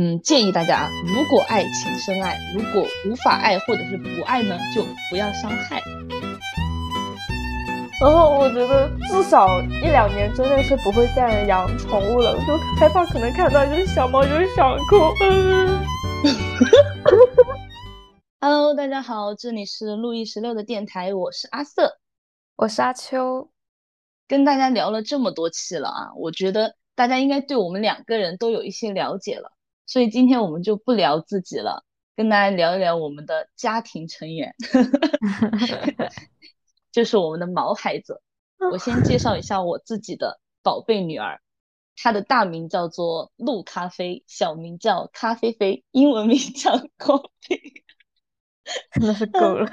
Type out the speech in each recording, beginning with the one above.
嗯，建议大家啊，如果爱，请深爱；如果无法爱或者是不爱呢，就不要伤害。然后我觉得至少一两年之内是不会再养宠物了，就害怕可能看到一只小猫就想哭。Hello，大家好，这里是路易十六的电台，我是阿瑟，我是阿秋。跟大家聊了这么多期了啊，我觉得大家应该对我们两个人都有一些了解了，所以今天我们就不聊自己了，跟大家聊一聊我们的家庭成员。就是我们的毛孩子，我先介绍一下我自己的宝贝女儿，她的大名叫做陆咖啡，小名叫咖啡啡，英文名叫 Coffee，真的是够了，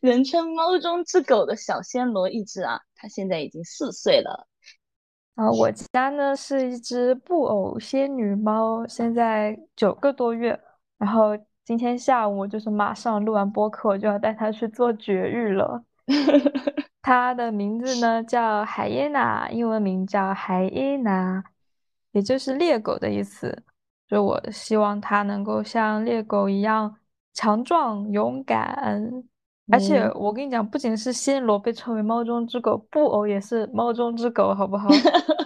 人称猫中之狗的小暹罗一只啊，它现在已经四岁了。啊，我家呢是一只布偶仙女猫，现在九个多月，然后。今天下午就是马上录完播客，我就要带它去做绝育了。它的名字呢叫海耶娜，英文名叫海耶娜，也就是猎狗的意思。就我希望它能够像猎狗一样强壮勇敢。而且我跟你讲，不仅是暹罗被称为猫中之狗，布偶也是猫中之狗，好不好？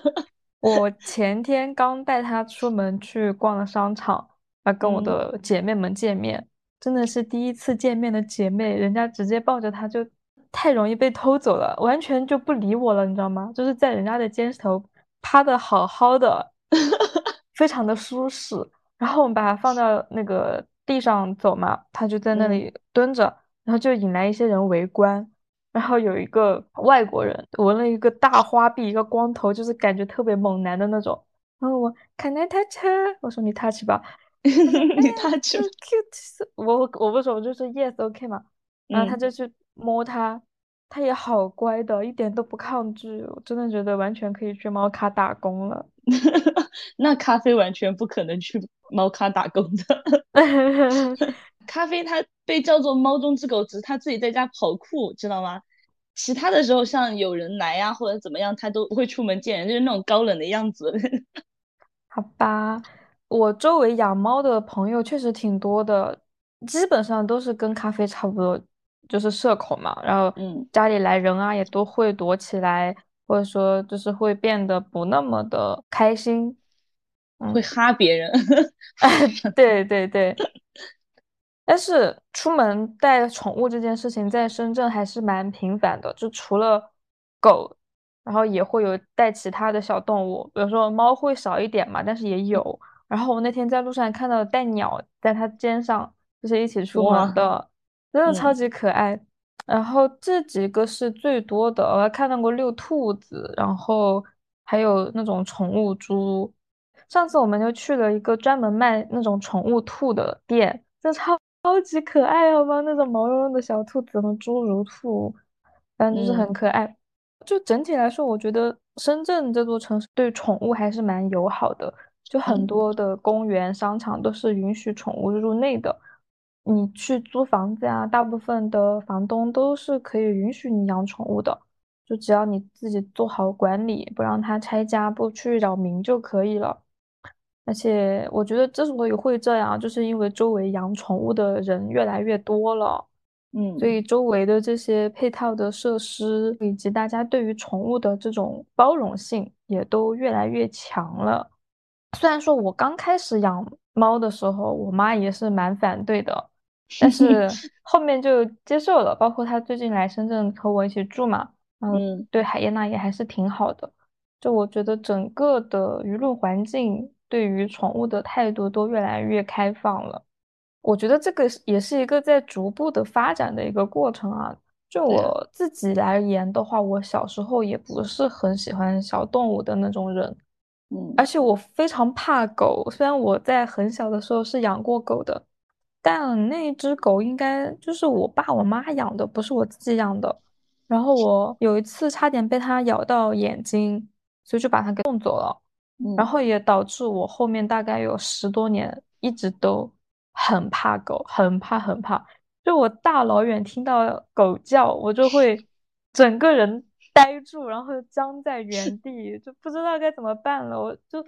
我前天刚带它出门去逛了商场。啊，跟我的姐妹们见面，真的是第一次见面的姐妹，人家直接抱着它就太容易被偷走了，完全就不理我了，你知道吗？就是在人家的肩头趴的好好的，非常的舒适。然后我们把它放到那个地上走嘛，它就在那里蹲着，然后就引来一些人围观。然后有一个外国人纹了一个大花臂，一个光头，就是感觉特别猛男的那种。然后我 Can I touch？我说你 touch 吧。你 touch。Cute，我我不说，我就说 yes OK 嘛，然后他就去摸它，它也好乖的，一点都不抗拒，我真的觉得完全可以去猫咖打工了。那咖啡完全不可能去猫咖打工的。咖啡它被叫做猫中之狗，只是它自己在家跑酷，知道吗？其他的时候像有人来呀或者怎么样，它都不会出门见人，就是那种高冷的样子。好吧。我周围养猫的朋友确实挺多的，基本上都是跟咖啡差不多，就是社恐嘛。然后，嗯，家里来人啊，也都会躲起来，或者说就是会变得不那么的开心，会哈别人。对 对 对。但是出门带宠物这件事情，在深圳还是蛮频繁的，就除了狗，然后也会有带其他的小动物，比如说猫会少一点嘛，但是也有。然后我那天在路上看到带鸟在它肩上，就是一起出门的，真的超级可爱。然后这几个是最多的，我还看到过遛兔子，然后还有那种宠物猪。上次我们就去了一个专门卖那种宠物兔的店，真超超级可爱，好吗？那种毛茸茸的小兔子和侏儒兔，反正就是很可爱。就整体来说，我觉得深圳这座城市对宠物还是蛮友好的。就很多的公园、商场都是允许宠物入内的。你去租房子呀，大部分的房东都是可以允许你养宠物的。就只要你自己做好管理，不让它拆家，不去扰民就可以了。而且我觉得之所以会这样，就是因为周围养宠物的人越来越多了，嗯，所以周围的这些配套的设施以及大家对于宠物的这种包容性也都越来越强了。虽然说我刚开始养猫的时候，我妈也是蛮反对的，但是 后面就接受了。包括她最近来深圳和我一起住嘛，嗯，对海燕娜也还是挺好的。就我觉得整个的舆论环境对于宠物的态度都越来越开放了。我觉得这个也是一个在逐步的发展的一个过程啊。就我自己来言的话，我小时候也不是很喜欢小动物的那种人。嗯，而且我非常怕狗，虽然我在很小的时候是养过狗的，但那只狗应该就是我爸我妈养的，不是我自己养的。然后我有一次差点被它咬到眼睛，所以就把它给送走了。然后也导致我后面大概有十多年一直都很怕狗，很怕很怕。就我大老远听到狗叫，我就会整个人。呆住，然后僵在原地，就不知道该怎么办了。我就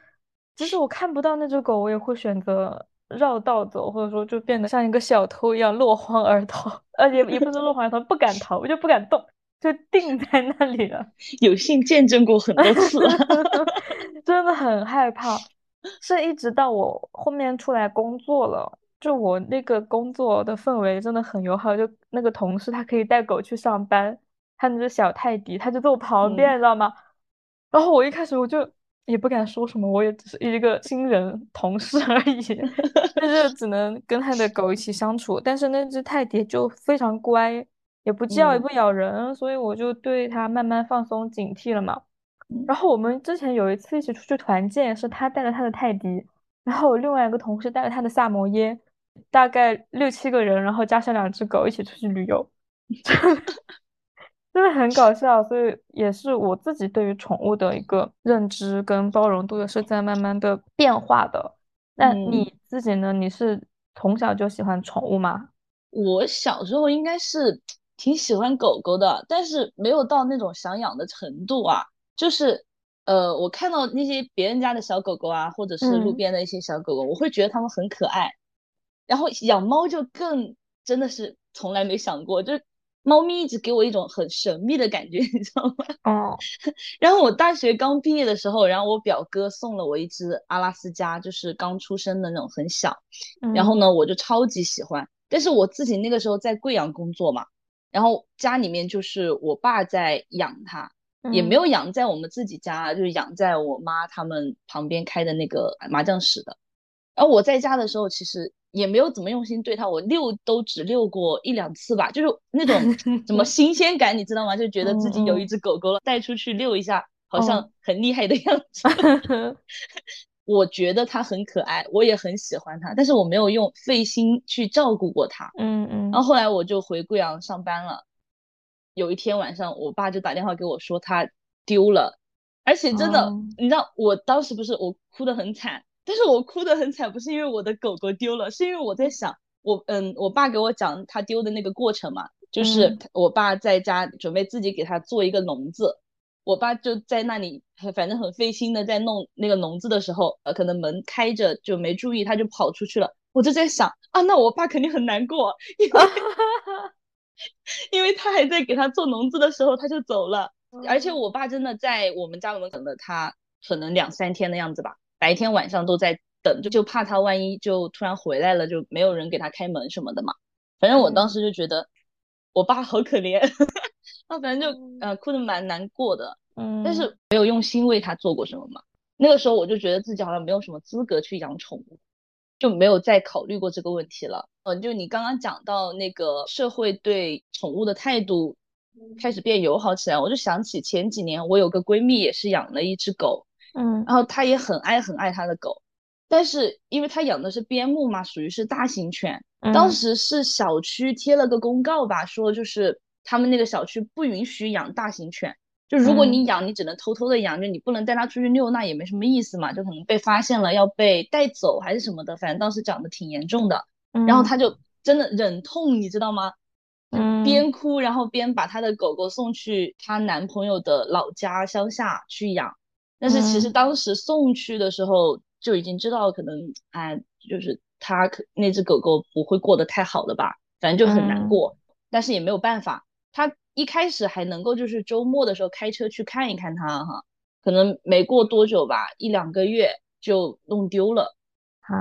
即使我看不到那只狗，我也会选择绕道走，或者说就变得像一个小偷一样落荒而逃。呃，也也不是落荒而逃，不敢逃，我就不敢动，就定在那里了。有幸见证过很多次，真的很害怕。是一直到我后面出来工作了，就我那个工作的氛围真的很友好，就那个同事他可以带狗去上班，他那只小泰迪他就在我旁边，你知道吗？然后我一开始我就。也不敢说什么，我也只是一个新人同事而已，但是只能跟他的狗一起相处。但是那只泰迪就非常乖，也不叫也不咬人，所以我就对它慢慢放松警惕了嘛。然后我们之前有一次一起出去团建，是他带了他的泰迪，然后另外一个同事带了他的萨摩耶，大概六七个人，然后加上两只狗一起出去旅游。真的很搞笑，所以也是我自己对于宠物的一个认知跟包容度也是在慢慢的变化的。那你自己呢？你是从小就喜欢宠物吗？我小时候应该是挺喜欢狗狗的，但是没有到那种想养的程度啊。就是呃，我看到那些别人家的小狗狗啊，或者是路边的一些小狗狗，我会觉得它们很可爱。然后养猫就更真的是从来没想过，就。猫咪一直给我一种很神秘的感觉，你知道吗？哦。然后我大学刚毕业的时候，然后我表哥送了我一只阿拉斯加，就是刚出生的那种很小。然后呢，我就超级喜欢。但是我自己那个时候在贵阳工作嘛，然后家里面就是我爸在养它，也没有养在我们自己家，就是养在我妈他们旁边开的那个麻将室的。然后我在家的时候，其实。也没有怎么用心对它，我遛都只遛过一两次吧，就是那种 什么新鲜感，你知道吗？就觉得自己有一只狗狗了，带出去遛一下，好像很厉害的样子。我觉得它很可爱，我也很喜欢它，但是我没有用费心去照顾过它。嗯嗯。然后后来我就回贵阳上班了，有一天晚上，我爸就打电话给我说他丢了，而且真的，你知道，我当时不是我哭得很惨。但是我哭得很惨，不是因为我的狗狗丢了，是因为我在想，我嗯，我爸给我讲他丢的那个过程嘛，就是我爸在家准备自己给他做一个笼子，我爸就在那里，反正很费心的在弄那个笼子的时候，呃，可能门开着就没注意，他就跑出去了。我就在想啊，那我爸肯定很难过，因为因为他还在给他做笼子的时候他就走了，而且我爸真的在我们家门口等了他可能两三天的样子吧。白天晚上都在等，就就怕他万一就突然回来了，就没有人给他开门什么的嘛。反正我当时就觉得我爸好可怜，他反正就呃哭的蛮难过的。嗯，但是没有用心为他做过什么嘛。那个时候我就觉得自己好像没有什么资格去养宠物，就没有再考虑过这个问题了。嗯，就你刚刚讲到那个社会对宠物的态度开始变友好起来，我就想起前几年我有个闺蜜也是养了一只狗。嗯，然后她也很爱很爱她的狗，但是因为她养的是边牧嘛，属于是大型犬。当时是小区贴了个公告吧，说就是他们那个小区不允许养大型犬，就如果你养，你只能偷偷的养，就你不能带它出去遛，那也没什么意思嘛，就可能被发现了要被带走还是什么的，反正当时长得挺严重的。然后他就真的忍痛，你知道吗？嗯，边哭然后边把他的狗狗送去她男朋友的老家乡下去养。但是其实当时送去的时候就已经知道，可能哎，就是他可那只狗狗不会过得太好了吧，反正就很难过。但是也没有办法，他一开始还能够就是周末的时候开车去看一看它哈，可能没过多久吧，一两个月就弄丢了，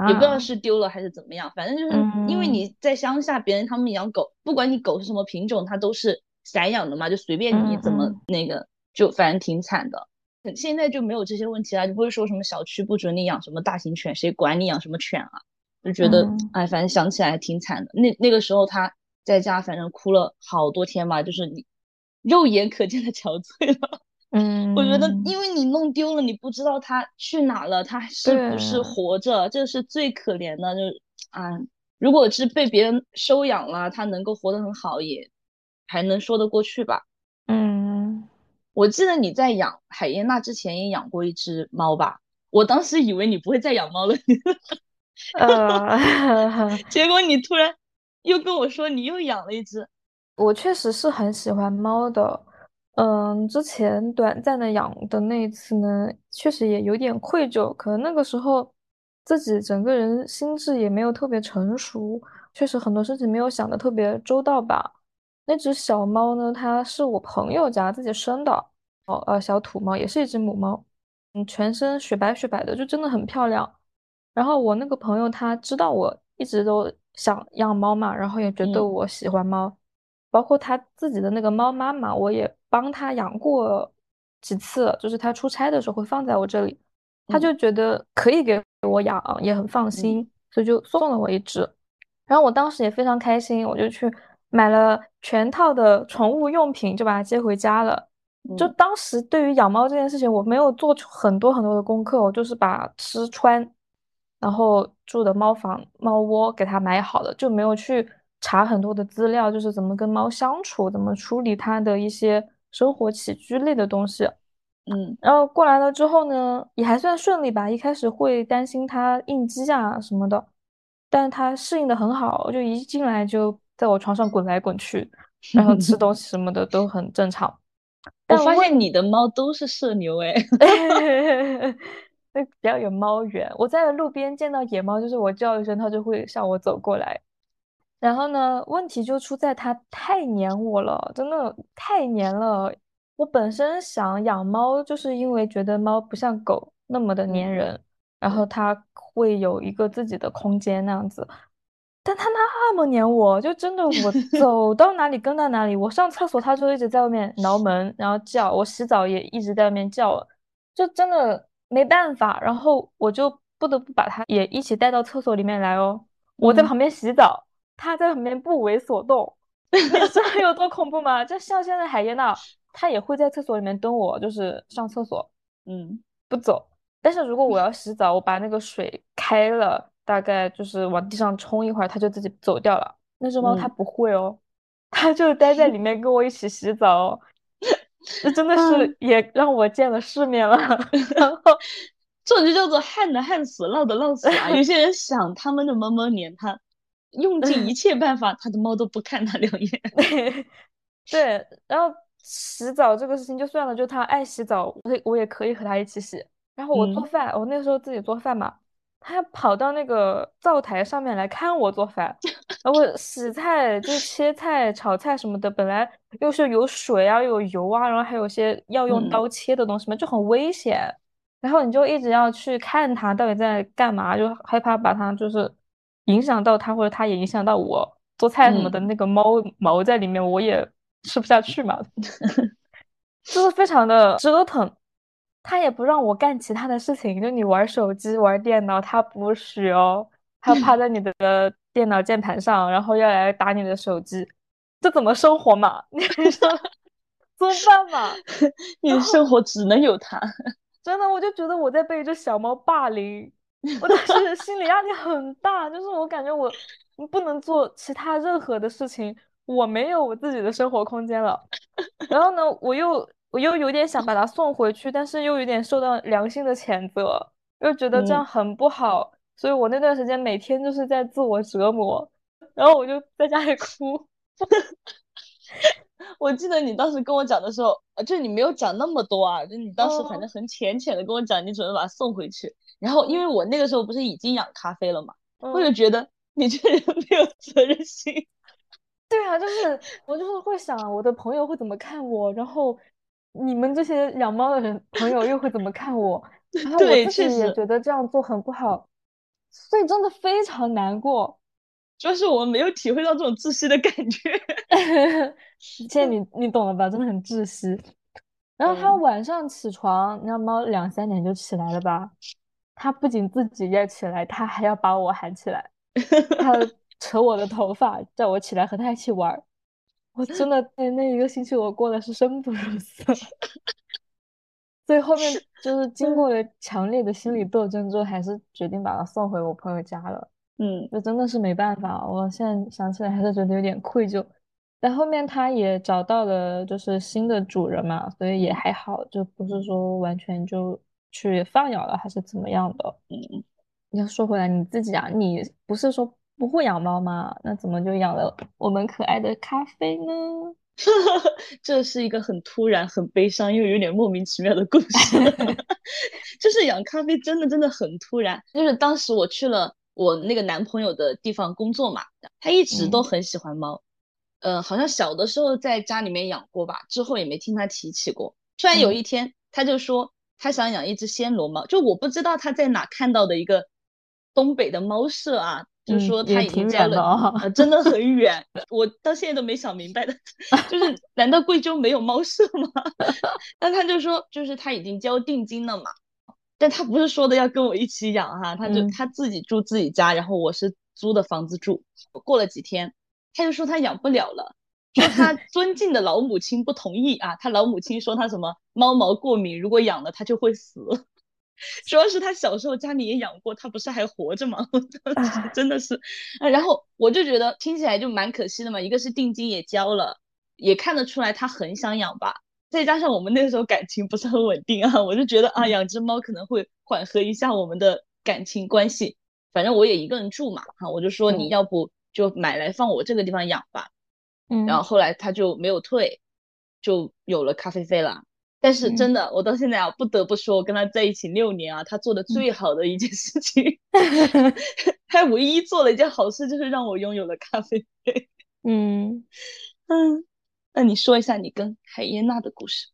也不知道是丢了还是怎么样。反正就是因为你在乡下，别人他们养狗，不管你狗是什么品种，它都是散养的嘛，就随便你怎么那个，就反正挺惨的。现在就没有这些问题了，就不会说什么小区不准你养什么大型犬，谁管你养什么犬啊？就觉得哎，反正想起来挺惨的。那那个时候他在家，反正哭了好多天吧，就是你肉眼可见的憔悴了。嗯，我觉得因为你弄丢了，你不知道他去哪了，他是不是活着，这是最可怜的。就啊，如果是被别人收养了，他能够活得很好，也还能说得过去吧。嗯。我记得你在养海燕娜之前也养过一只猫吧？我当时以为你不会再养猫了，呃，结果你突然又跟我说你又养了一只。我确实是很喜欢猫的，嗯，之前短暂的养的那一次呢，确实也有点愧疚，可能那个时候自己整个人心智也没有特别成熟，确实很多事情没有想的特别周到吧。那只小猫呢，它是我朋友家自己生的，哦，呃，小土猫也是一只母猫，嗯，全身雪白雪白的，就真的很漂亮。然后我那个朋友他知道我一直都想养猫嘛，然后也觉得我喜欢猫，包括他自己的那个猫妈妈，我也帮他养过几次，就是他出差的时候会放在我这里，他就觉得可以给我养，也很放心，所以就送了我一只。然后我当时也非常开心，我就去买了全套的宠物用品，就把它接回家了。就当时对于养猫这件事情，我没有做出很多很多的功课，我就是把吃穿。然后住的猫房、猫窝给它买好了，就没有去查很多的资料，就是怎么跟猫相处，怎么处理它的一些生活起居类的东西。嗯，然后过来了之后呢，也还算顺利吧。一开始会担心它应激啊什么的，但它适应的很好，就一进来就在我床上滚来滚去，然后吃东西什么的都很正常。我发现你的猫都是社牛哎。那比较有猫缘。我在路边见到野猫，就是我叫一声，它就会向我走过来。然后呢，问题就出在它太黏我了，真的太黏了。我本身想养猫，就是因为觉得猫不像狗那么的粘人，然后它会有一个自己的空间那样子。但它那么黏我，就真的我 走到哪里跟到哪里。我上厕所，它就一直在外面挠门，然后叫我洗澡也一直在外面叫，就真的。没办法，然后我就不得不把它也一起带到厕所里面来哦。我在旁边洗澡，它在旁边不为所动，你知道有多恐怖吗？就像现在海燕娜，它也会在厕所里面蹲我，就是上厕所，嗯，不走。但是如果我要洗澡，我把那个水开了，大概就是往地上冲一会儿，它就自己走掉了。那只猫它不会哦，它就待在里面跟我一起洗澡。这真的是也让我见了世面了，然后这种就叫做旱的旱死，涝的涝死啊！有 些人想他们的猫猫黏他，用尽一 切办法，他的猫都不看他两眼。对，然后洗澡这个事情就算了，就他爱洗澡，我我也可以和他一起洗。然后我做饭，我那时候自己做饭嘛。他跑到那个灶台上面来看我做饭，然后洗菜、就切菜、炒菜什么的，本来又是有水啊、有油啊，然后还有些要用刀切的东西嘛，就很危险。然后你就一直要去看他到底在干嘛，就害怕把他就是影响到他，或者他也影响到我做菜什么的。那个猫毛在里面，我也吃不下去嘛，就是非常的折腾。他也不让我干其他的事情，就你玩手机、玩电脑，他不许哦。他趴在你的电脑键盘上，然后要来打你的手机，这怎么生活嘛？你说怎么办嘛？你的 生活只能有他。真的，我就觉得我在被一只小猫霸凌，我当时心理压力很大，就是我感觉我不能做其他任何的事情，我没有我自己的生活空间了。然后呢，我又。我又有点想把它送回去，但是又有点受到良心的谴责，又觉得这样很不好，所以我那段时间每天就是在自我折磨，然后我就在家里哭。我记得你当时跟我讲的时候，就你没有讲那么多啊，就你当时反正很浅浅的跟我讲，你准备把它送回去。然后因为我那个时候不是已经养咖啡了嘛，我就觉得你这人没有责任心。对啊，就是我就是会想我的朋友会怎么看我，然后。你们这些养猫的人朋友又会怎么看我？然 后我自己也觉得这样做很不好，所以真的非常难过。主要是我们没有体会到这种窒息的感觉。现在你你懂了吧？真的很窒息。然后他晚上起床，那猫两三点就起来了吧？他不仅自己要起来，他还要把我喊起来，他扯我的头发，叫我起来和他一起玩。我真的那那一个星期我过的是生不如死，所以后面就是经过了强烈的心理斗争之后，还是决定把它送回我朋友家了。嗯，就真的是没办法，我现在想起来还是觉得有点愧疚。但后面它也找到了就是新的主人嘛，所以也还好，就不是说完全就去放养了还是怎么样的。嗯，要说回来你自己啊，你不是说。不会养猫吗？那怎么就养了我们可爱的咖啡呢？这是一个很突然、很悲伤又有点莫名其妙的故事。就是养咖啡真的真的很突然。就是当时我去了我那个男朋友的地方工作嘛，他一直都很喜欢猫。嗯，好像小的时候在家里面养过吧，之后也没听他提起过。突然有一天，他就说他想养一只暹罗猫，就我不知道他在哪看到的一个东北的猫舍啊。就是说他已经交了，真的很远，我到现在都没想明白的，就是 难道贵州没有猫舍吗？那他就说，就是他已经交定金了嘛，但他不是说的要跟我一起养哈，他就他自己住自己家，然后我是租的房子住。过了几天，他就说他养不了了，说他尊敬的老母亲不同意啊，他老母亲说他什么猫毛过敏，如果养了他就会死。主要是他小时候家里也养过，他不是还活着吗？真的是，然后我就觉得听起来就蛮可惜的嘛。一个是定金也交了，也看得出来他很想养吧。再加上我们那个时候感情不是很稳定啊，我就觉得啊，养只猫可能会缓和一下我们的感情关系。反正我也一个人住嘛，哈，我就说你要不就买来放我这个地方养吧。嗯，然后后来他就没有退，就有了咖啡费了。但是真的，我到现在啊，不得不说，我跟他在一起六年啊，他做的最好的一件事情 他唯一做了一件好事，就是让我拥有了咖啡杯。嗯嗯，那你说一下你跟海耶娜的故事。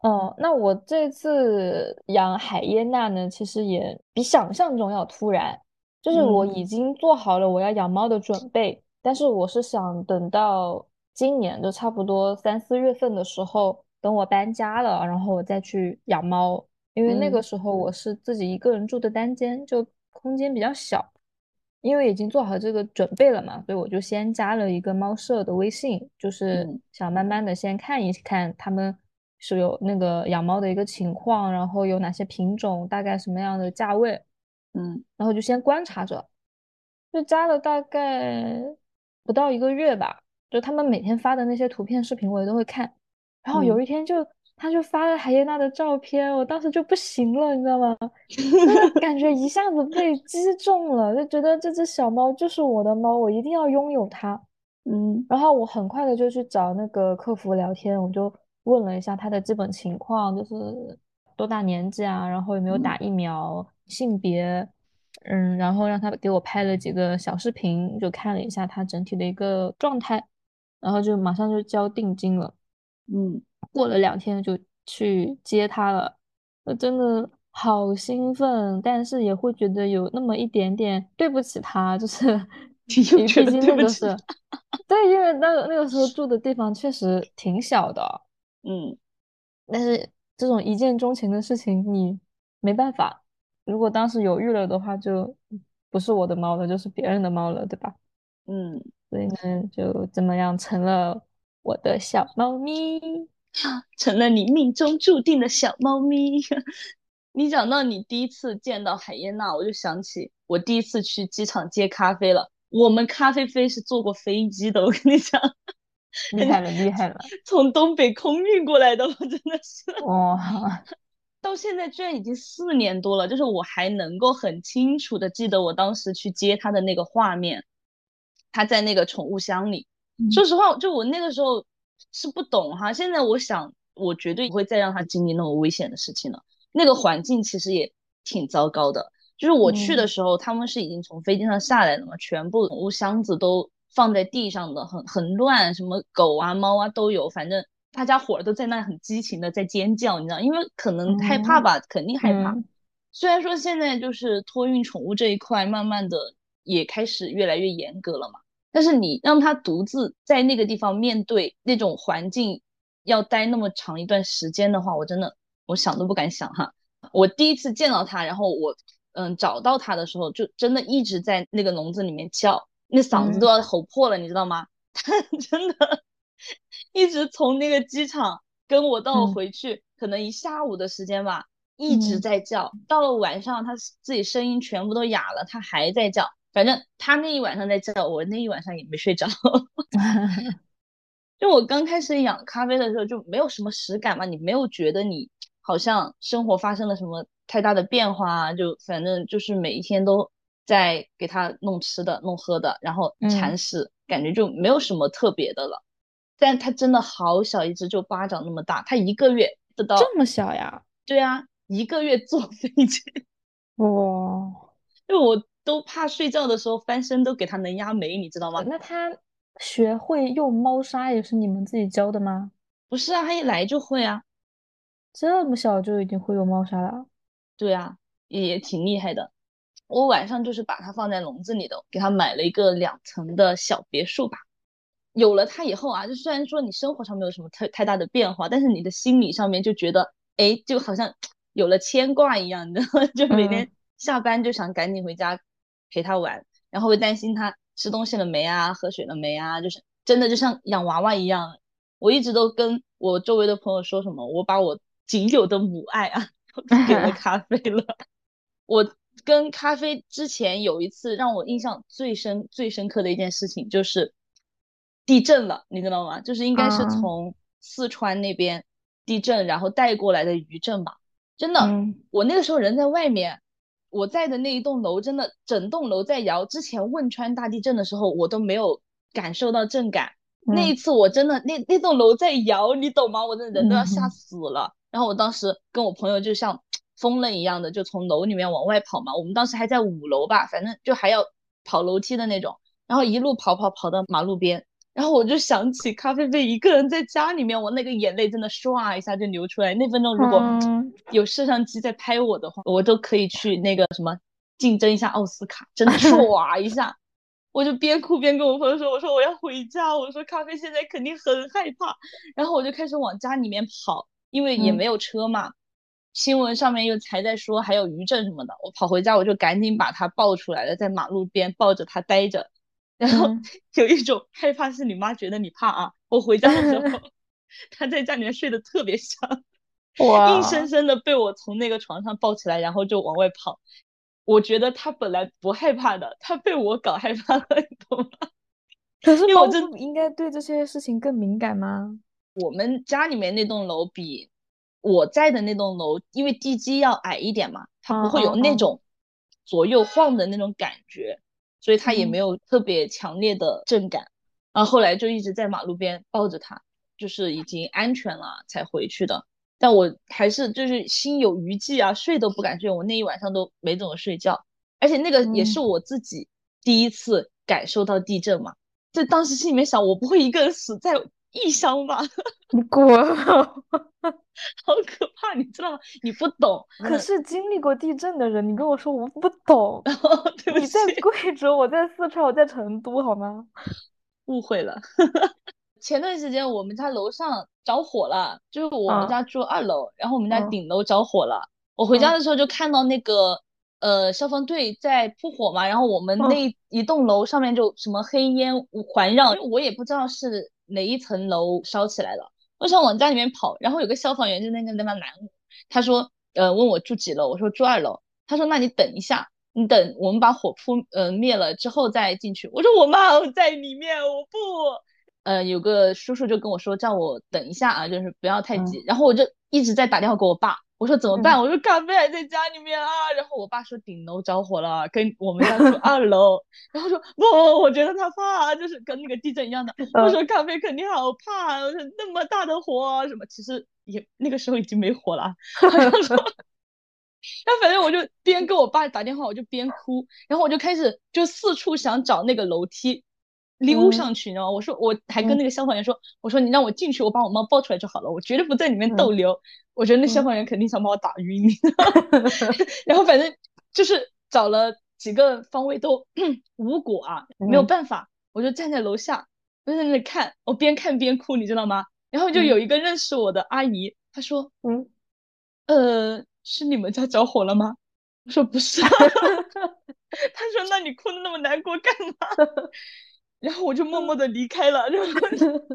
哦，那我这次养海耶娜呢，其实也比想象中要突然，就是我已经做好了我要养猫的准备，但是我是想等到今年就差不多三四月份的时候。等我搬家了，然后我再去养猫，因为那个时候我是自己一个人住的单间，就空间比较小。因为已经做好这个准备了嘛，所以我就先加了一个猫舍的微信，就是想慢慢的先看一看他们是有那个养猫的一个情况，然后有哪些品种，大概什么样的价位，嗯，然后就先观察着，就加了大概不到一个月吧，就他们每天发的那些图片视频我也都会看。然后有一天就，他就发了海耶娜的照片，我当时就不行了，你知道吗？感觉一下子被击中了，就觉得这只小猫就是我的猫，我一定要拥有它。嗯，然后我很快的就去找那个客服聊天，我就问了一下它的基本情况，就是多大年纪啊，然后有没有打疫苗，性别，嗯，然后让他给我拍了几个小视频，就看了一下它整体的一个状态，然后就马上就交定金了。嗯，过了两天就去接他了，我真的好兴奋，但是也会觉得有那么一点点对不起他，就是 毕竟那个是，对，因为那个那个时候住的地方确实挺小的，嗯，但是这种一见钟情的事情你没办法，如果当时犹豫了的话，就不是我的猫了，就是别人的猫了，对吧？嗯，所以呢，就怎么样成了。我的小猫咪，成了你命中注定的小猫咪。你讲到你第一次见到海燕娜，我就想起我第一次去机场接咖啡了。我们咖啡飞是坐过飞机的，我跟你讲，厉害了，厉害了，从东北空运过来的，我真的是哇！到现在居然已经四年多了，就是我还能够很清楚的记得我当时去接他的那个画面，他在那个宠物箱里。说实话，就我那个时候是不懂哈。现在我想，我绝对不会再让他经历那么危险的事情了。那个环境其实也挺糟糕的。就是我去的时候，他们是已经从飞机上下来了嘛，全部宠物箱子都放在地上的，很很乱，什么狗啊、猫啊都有。反正大家伙儿都在那很激情的在尖叫，你知道，因为可能害怕吧，肯定害怕。虽然说现在就是托运宠物这一块，慢慢的也开始越来越严格了嘛。但是你让他独自在那个地方面对那种环境，要待那么长一段时间的话，我真的我想都不敢想哈。我第一次见到他，然后我嗯找到他的时候，就真的一直在那个笼子里面叫，那嗓子都要吼破了，你知道吗？他真的一直从那个机场跟我到回去，可能一下午的时间吧，一直在叫。到了晚上，他自己声音全部都哑了，他还在叫。反正他那一晚上在叫，我那一晚上也没睡着。就我刚开始养咖啡的时候，就没有什么实感嘛，你没有觉得你好像生活发生了什么太大的变化啊？就反正就是每一天都在给它弄吃的、弄喝的，然后铲屎，感觉就没有什么特别的了。但它真的好小一只，就巴掌那么大。它一个月不到这么小呀？对啊，一个月坐飞机。哇！因为我都怕睡觉的时候翻身都给它能压没，你知道吗？那它学会用猫砂也是你们自己教的吗？不是啊，它一来就会啊。这么小就已经会用猫砂了？对啊，也挺厉害的。我晚上就是把它放在笼子里的，给它买了一个两层的小别墅吧。有了它以后啊，就虽然说你生活上没有什么太太大的变化，但是你的心理上面就觉得，哎，就好像有了牵挂一样，你知道吗？就每天下班就想赶紧回家陪他玩，然后会担心他吃东西了没啊，喝水了没啊，就是真的就像养娃娃一样。我一直都跟我周围的朋友说什么，我把我仅有的母爱啊，给了 咖啡了。我。跟咖啡之前有一次让我印象最深、最深刻的一件事情就是地震了，你知道吗？就是应该是从四川那边地震，然后带过来的余震吧。真的，我那个时候人在外面，我在的那一栋楼真的整栋楼在摇。之前汶川大地震的时候，我都没有感受到震感。那一次我真的那那栋楼在摇，你懂吗？我的人都要吓死了。然后我当时跟我朋友就像。疯了一样的就从楼里面往外跑嘛，我们当时还在五楼吧，反正就还要跑楼梯的那种，然后一路跑跑跑到马路边，然后我就想起咖啡杯一个人在家里面，我那个眼泪真的唰一下就流出来。那分钟如果有摄像机在拍我的话，我都可以去那个什么竞争一下奥斯卡，真的唰一下，我就边哭边跟我朋友说，我说我要回家，我说咖啡现在肯定很害怕，然后我就开始往家里面跑，因为也没有车嘛。新闻上面又才在说还有余震什么的，我跑回家我就赶紧把他抱出来了，在马路边抱着他待着，然后 有一种害怕是你妈觉得你怕啊。我回家的时候，她在家里面睡得特别香，哇，硬生生的被我从那个床上抱起来，然后就往外跑。我觉得他本来不害怕的，他被我搞害怕了，你懂吗？可是我真应该对这些事情更敏感吗？我们家里面那栋楼比。我在的那栋楼，因为地基要矮一点嘛，它不会有那种左右晃的那种感觉，所以他也没有特别强烈的震感。然后后来就一直在马路边抱着他，就是已经安全了才回去的。但我还是就是心有余悸啊，睡都不敢睡，我那一晚上都没怎么睡觉。而且那个也是我自己第一次感受到地震嘛，就当时心里面想，我不会一个人死在。异乡吧，你滚！好可怕，你知道吗？你不懂。可是经历过地震的人，你跟我说我不懂。你在贵州，我在四川，我在成都，好吗？误会了。前段时间我们家楼上着火了，就是我们家住二楼，然后我们家顶楼着火了。我回家的时候就看到那个呃消防队在扑火嘛，然后我们那一栋楼上面就什么黑烟环绕，我也不知道是。哪一层楼烧起来了？我想往家里面跑，然后有个消防员就在那个地方拦我。他说：“呃，问我住几楼？”我说：“住二楼。”他说：“那你等一下，你等我们把火扑呃灭了之后再进去。”我说：“我妈在里面，我不。”呃，有个叔叔就跟我说，叫我等一下啊，就是不要太急。然后我就一直在打电话给我爸。我说怎么办？我说咖啡还在家里面啊。然后我爸说顶楼着火了，跟我们家住 二楼。然后说不，我觉得他怕，就是跟那个地震一样的。我说咖啡肯定好怕，那么大的火什么？其实也那个时候已经没火了。那反正我就边跟我爸打电话，我就边哭，然后我就开始就四处想找那个楼梯。溜上去，你知道吗？我说我还跟那个消防员说，我说你让我进去，我把我猫抱出来就好了，我绝对不在里面逗留。我觉得那消防员肯定想把我打晕。然后反正就是找了几个方位都 无果啊，没有办法，我就站在楼下，我在那里看，我边看边哭，你知道吗？然后就有一个认识我的阿姨，她说，嗯，呃，是你们家着火了吗？我说不是。啊她说那你哭的那么难过干嘛？然后我就默默的离开了，然后，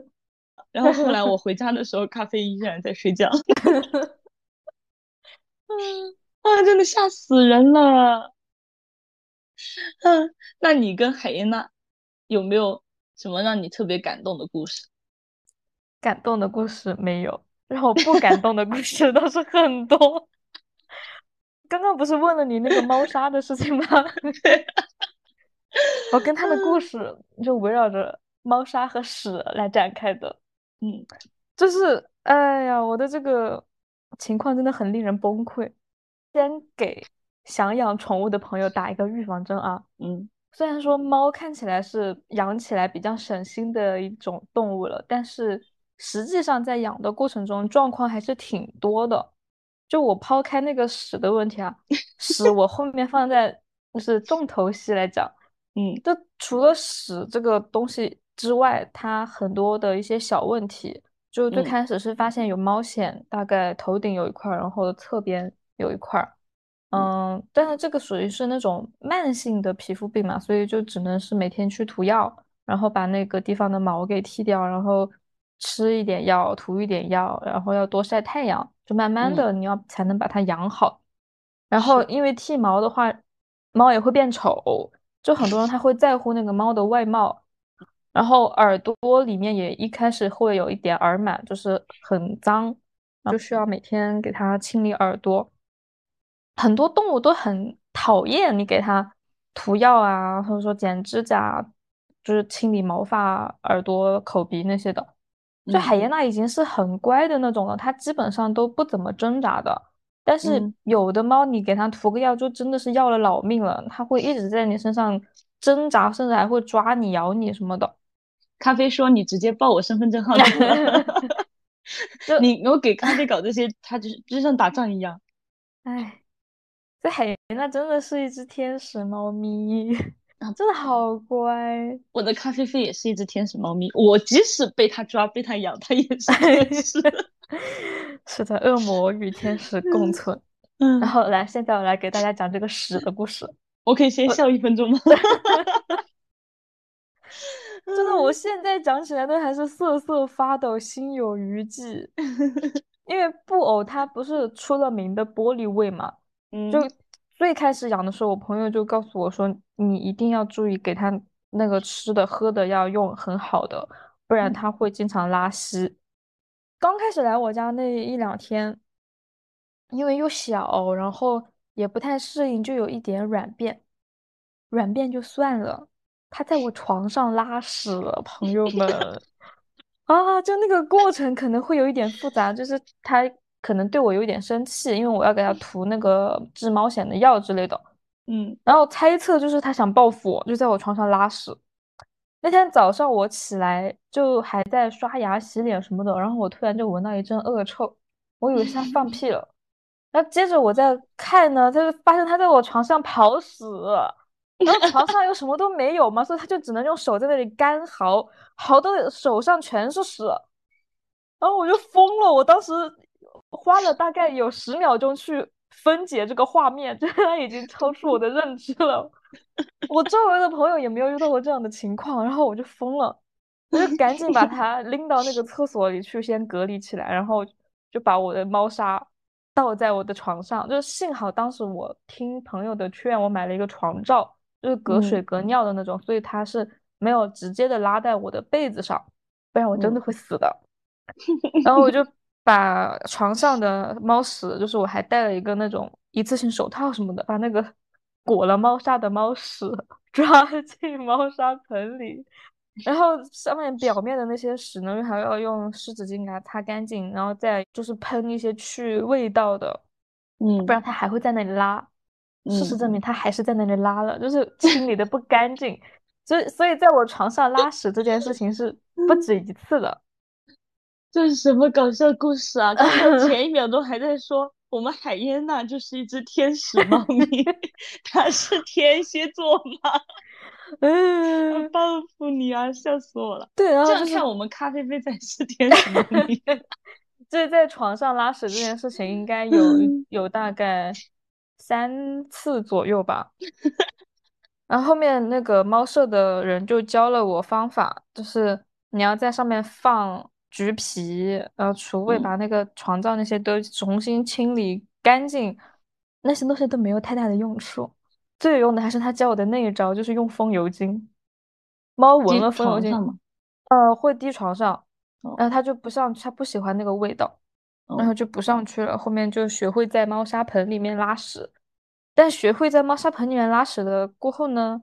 然后后来我回家的时候，咖啡依然在睡觉。嗯啊，真的吓死人了。嗯，那你跟海燕娜有没有什么让你特别感动的故事？感动的故事没有，让我不感动的故事倒是很多。刚刚不是问了你那个猫砂的事情吗？我跟他的故事就围绕着猫砂和屎来展开的。嗯，就是哎呀，我的这个情况真的很令人崩溃。先给想养宠物的朋友打一个预防针啊。嗯，虽然说猫看起来是养起来比较省心的一种动物了，但是实际上在养的过程中状况还是挺多的。就我抛开那个屎的问题啊，屎我后面放在就是重头戏来讲。嗯，就除了屎这个东西之外，它很多的一些小问题，就最开始是发现有猫癣，大概头顶有一块，然后侧边有一块，嗯，但是这个属于是那种慢性的皮肤病嘛，所以就只能是每天去涂药，然后把那个地方的毛给剃掉，然后吃一点药，涂一点药，然后要多晒太阳，就慢慢的你要才能把它养好。然后因为剃毛的话，猫也会变丑。就很多人他会在乎那个猫的外貌，然后耳朵里面也一开始会有一点耳螨，就是很脏，就需要每天给它清理耳朵。很多动物都很讨厌你给它涂药啊，或者说剪指甲，就是清理毛发、耳朵、口鼻那些的。就海燕娜已经是很乖的那种了，它基本上都不怎么挣扎的。但是有的猫，你给它涂个药，就真的是要了老命了。它会一直在你身上挣扎，甚至还会抓你、咬你什么的。咖啡说：“你直接报我身份证号就好了。你我给咖啡搞这些，它就是就像打仗一样。哎，这海燕那真的是一只天使猫咪，真的好乖。我的咖啡费也是一只天使猫咪，我即使被它抓、被它咬，它也是天使。是的，恶魔与天使共存。嗯，然后来，现在我来给大家讲这个屎的故事。我可以先笑一分钟吗？真的，我现在讲起来都还是瑟瑟发抖，心有余悸。因为布偶它不是出了名的玻璃胃嘛？嗯，就最开始养的时候，我朋友就告诉我说，你一定要注意给它那个吃的喝的要用很好的，不然它会经常拉稀。刚开始来我家那一两天，因为又小，然后也不太适应，就有一点软便。软便就算了，他在我床上拉屎了，朋友们啊！就那个过程可能会有一点复杂，就是他可能对我有点生气，因为我要给他涂那个治猫癣的药之类的。嗯，然后猜测就是他想报复我，就在我床上拉屎。那天早上我起来就还在刷牙洗脸什么的，然后我突然就闻到一阵恶臭，我以为是他放屁了。然后接着我在看呢，他就发现他在我床上跑屎，然后床上又什么都没有嘛，所以他就只能用手在那里干嚎，嚎的手上全是屎。然后我就疯了，我当时花了大概有十秒钟去分解这个画面，这他已经超出我的认知了。我周围的朋友也没有遇到过这样的情况，然后我就疯了，我就赶紧把它 拎到那个厕所里去，先隔离起来，然后就把我的猫砂倒在我的床上。就是幸好当时我听朋友的劝，我买了一个床罩，就是隔水隔尿的那种，所以它是没有直接的拉在我的被子上，不然我真的会死的。然后我就把床上的猫屎，就是我还带了一个那种一次性手套什么的，把那个。裹了猫砂的猫屎 抓进猫砂盆里，然后上面表面的那些屎呢，还要用湿纸巾给它擦干净，然后再就是喷一些去味道的，嗯，不然它还会在那里拉。事实证明，它还是在那里拉了，就是清理的不干净。所以，所以在我床上拉屎这件事情是不止一次的。这是什么搞笑故事啊？刚刚前一秒钟还在说。我们海燕娜就是一只天使猫咪，它是天蝎座吗？嗯，报复你啊！笑死我了。对，然后这样看我们咖啡杯才是天使猫咪。这在床上拉屎这件事情，应该有 有大概三次左右吧。然后后面那个猫舍的人就教了我方法，就是你要在上面放。橘皮，呃，除味，把那个床罩那些都重新清理干净，那些东西都没有太大的用处。最有用的还是他教我的那一招，就是用风油精。猫闻了风油精，呃，会滴床上，然后它就不上去，它不喜欢那个味道，然后就不上去了。后面就学会在猫砂盆里面拉屎，但学会在猫砂盆里面拉屎的，过后呢，